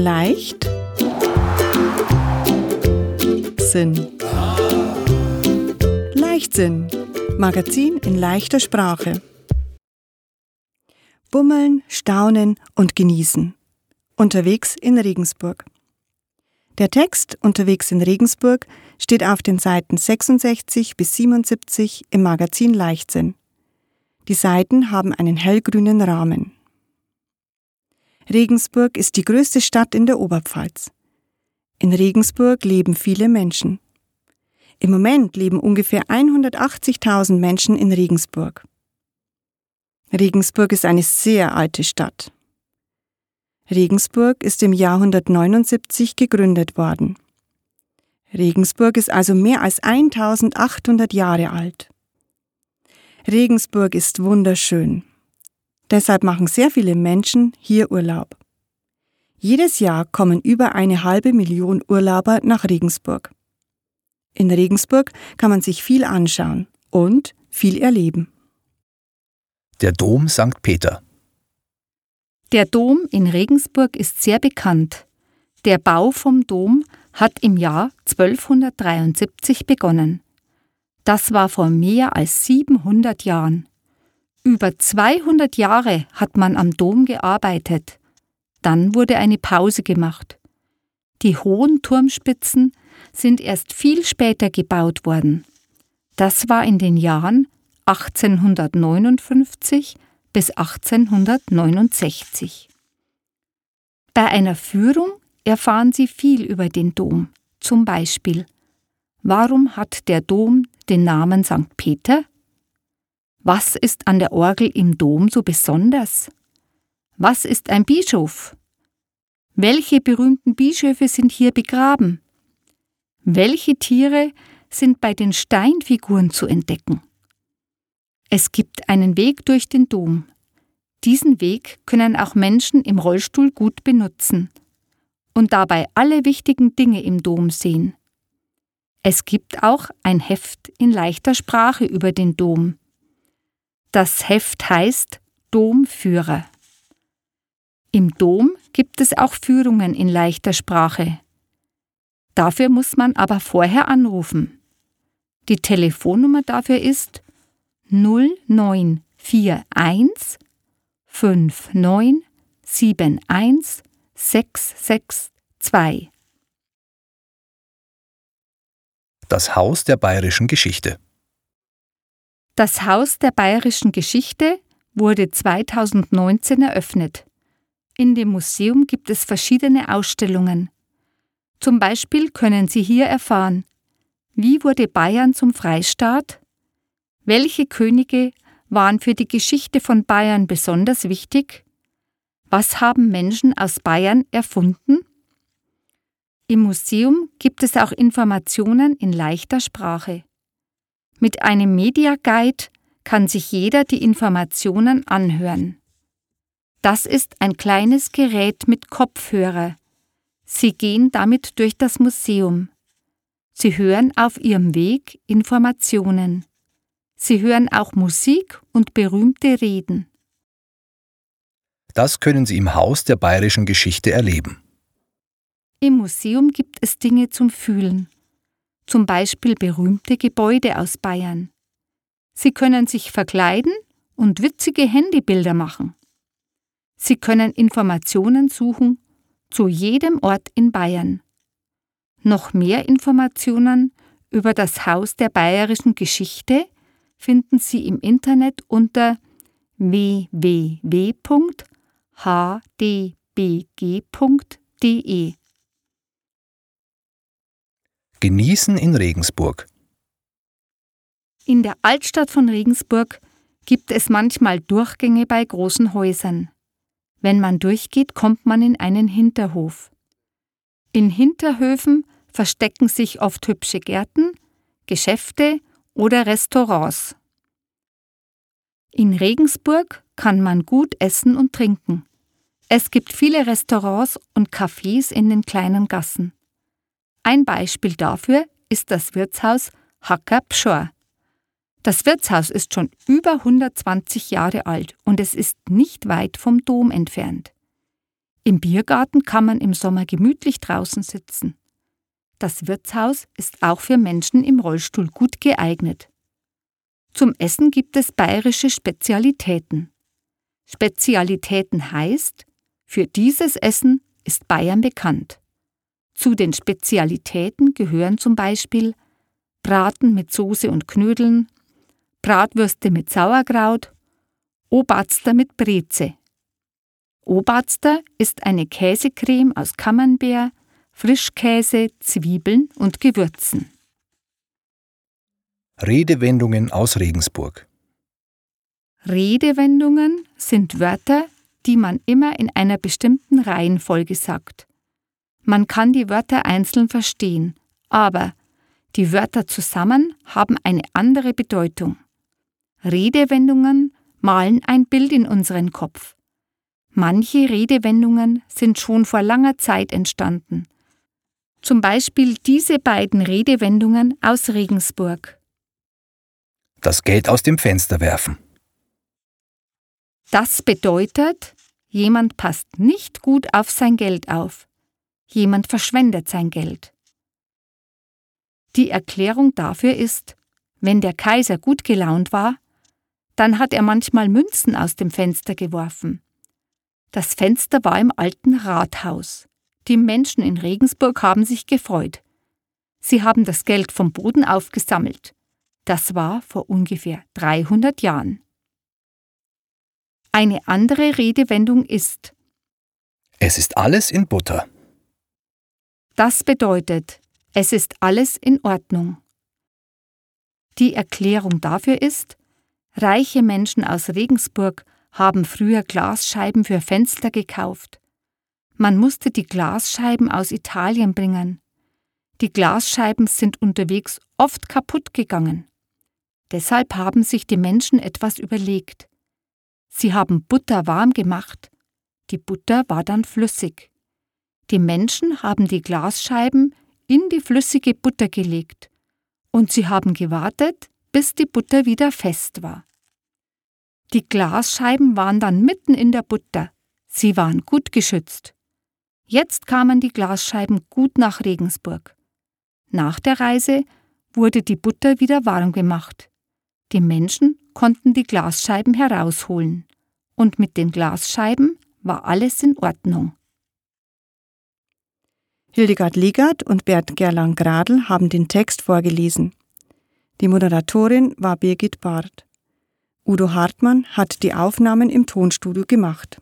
Leicht Sinn. Leichtsinn. Magazin in leichter Sprache. Bummeln, staunen und genießen. Unterwegs in Regensburg. Der Text Unterwegs in Regensburg steht auf den Seiten 66 bis 77 im Magazin Leichtsinn. Die Seiten haben einen hellgrünen Rahmen. Regensburg ist die größte Stadt in der Oberpfalz. In Regensburg leben viele Menschen. Im Moment leben ungefähr 180.000 Menschen in Regensburg. Regensburg ist eine sehr alte Stadt. Regensburg ist im Jahr 179 gegründet worden. Regensburg ist also mehr als 1800 Jahre alt. Regensburg ist wunderschön. Deshalb machen sehr viele Menschen hier Urlaub. Jedes Jahr kommen über eine halbe Million Urlauber nach Regensburg. In Regensburg kann man sich viel anschauen und viel erleben. Der Dom St. Peter. Der Dom in Regensburg ist sehr bekannt. Der Bau vom Dom hat im Jahr 1273 begonnen. Das war vor mehr als 700 Jahren. Über 200 Jahre hat man am Dom gearbeitet. Dann wurde eine Pause gemacht. Die hohen Turmspitzen sind erst viel später gebaut worden. Das war in den Jahren 1859 bis 1869. Bei einer Führung erfahren Sie viel über den Dom. Zum Beispiel, warum hat der Dom den Namen St. Peter? Was ist an der Orgel im Dom so besonders? Was ist ein Bischof? Welche berühmten Bischöfe sind hier begraben? Welche Tiere sind bei den Steinfiguren zu entdecken? Es gibt einen Weg durch den Dom. Diesen Weg können auch Menschen im Rollstuhl gut benutzen und dabei alle wichtigen Dinge im Dom sehen. Es gibt auch ein Heft in leichter Sprache über den Dom. Das Heft heißt Domführer. Im Dom gibt es auch Führungen in leichter Sprache. Dafür muss man aber vorher anrufen. Die Telefonnummer dafür ist 0941 5971 662. Das Haus der bayerischen Geschichte. Das Haus der bayerischen Geschichte wurde 2019 eröffnet. In dem Museum gibt es verschiedene Ausstellungen. Zum Beispiel können Sie hier erfahren, wie wurde Bayern zum Freistaat? Welche Könige waren für die Geschichte von Bayern besonders wichtig? Was haben Menschen aus Bayern erfunden? Im Museum gibt es auch Informationen in leichter Sprache. Mit einem Media Guide kann sich jeder die Informationen anhören. Das ist ein kleines Gerät mit Kopfhörer. Sie gehen damit durch das Museum. Sie hören auf ihrem Weg Informationen. Sie hören auch Musik und berühmte Reden. Das können Sie im Haus der bayerischen Geschichte erleben. Im Museum gibt es Dinge zum Fühlen, zum Beispiel berühmte Gebäude aus Bayern. Sie können sich verkleiden und witzige Handybilder machen. Sie können Informationen suchen zu jedem Ort in Bayern. Noch mehr Informationen über das Haus der bayerischen Geschichte finden Sie im Internet unter www.hdbg.de. Genießen in Regensburg. In der Altstadt von Regensburg gibt es manchmal Durchgänge bei großen Häusern. Wenn man durchgeht, kommt man in einen Hinterhof. In Hinterhöfen verstecken sich oft hübsche Gärten, Geschäfte oder Restaurants. In Regensburg kann man gut essen und trinken. Es gibt viele Restaurants und Cafés in den kleinen Gassen. Ein Beispiel dafür ist das Wirtshaus Hacker Pschor. Das Wirtshaus ist schon über 120 Jahre alt und es ist nicht weit vom Dom entfernt. Im Biergarten kann man im Sommer gemütlich draußen sitzen. Das Wirtshaus ist auch für Menschen im Rollstuhl gut geeignet. Zum Essen gibt es bayerische Spezialitäten. Spezialitäten heißt, für dieses Essen ist Bayern bekannt. Zu den Spezialitäten gehören zum Beispiel Braten mit Soße und Knödeln, Bratwürste mit Sauerkraut, Oberster mit Breze. Oberster ist eine Käsecreme aus Camembert, Frischkäse, Zwiebeln und Gewürzen. Redewendungen aus Regensburg. Redewendungen sind Wörter, die man immer in einer bestimmten Reihenfolge sagt. Man kann die Wörter einzeln verstehen, aber die Wörter zusammen haben eine andere Bedeutung. Redewendungen malen ein Bild in unseren Kopf. Manche Redewendungen sind schon vor langer Zeit entstanden. Zum Beispiel diese beiden Redewendungen aus Regensburg. Das Geld aus dem Fenster werfen. Das bedeutet, jemand passt nicht gut auf sein Geld auf. Jemand verschwendet sein Geld. Die Erklärung dafür ist, wenn der Kaiser gut gelaunt war, dann hat er manchmal Münzen aus dem Fenster geworfen. Das Fenster war im alten Rathaus. Die Menschen in Regensburg haben sich gefreut. Sie haben das Geld vom Boden aufgesammelt. Das war vor ungefähr 300 Jahren. Eine andere Redewendung ist Es ist alles in Butter. Das bedeutet, es ist alles in Ordnung. Die Erklärung dafür ist, reiche Menschen aus Regensburg haben früher Glasscheiben für Fenster gekauft. Man musste die Glasscheiben aus Italien bringen. Die Glasscheiben sind unterwegs oft kaputt gegangen. Deshalb haben sich die Menschen etwas überlegt. Sie haben Butter warm gemacht. Die Butter war dann flüssig. Die Menschen haben die Glasscheiben in die flüssige Butter gelegt und sie haben gewartet, bis die Butter wieder fest war. Die Glasscheiben waren dann mitten in der Butter. Sie waren gut geschützt. Jetzt kamen die Glasscheiben gut nach Regensburg. Nach der Reise wurde die Butter wieder warm gemacht. Die Menschen konnten die Glasscheiben herausholen. Und mit den Glasscheiben war alles in Ordnung. Hildegard Liegert und Bert Gerlang-Gradl haben den Text vorgelesen. Die Moderatorin war Birgit Barth. Udo Hartmann hat die Aufnahmen im Tonstudio gemacht.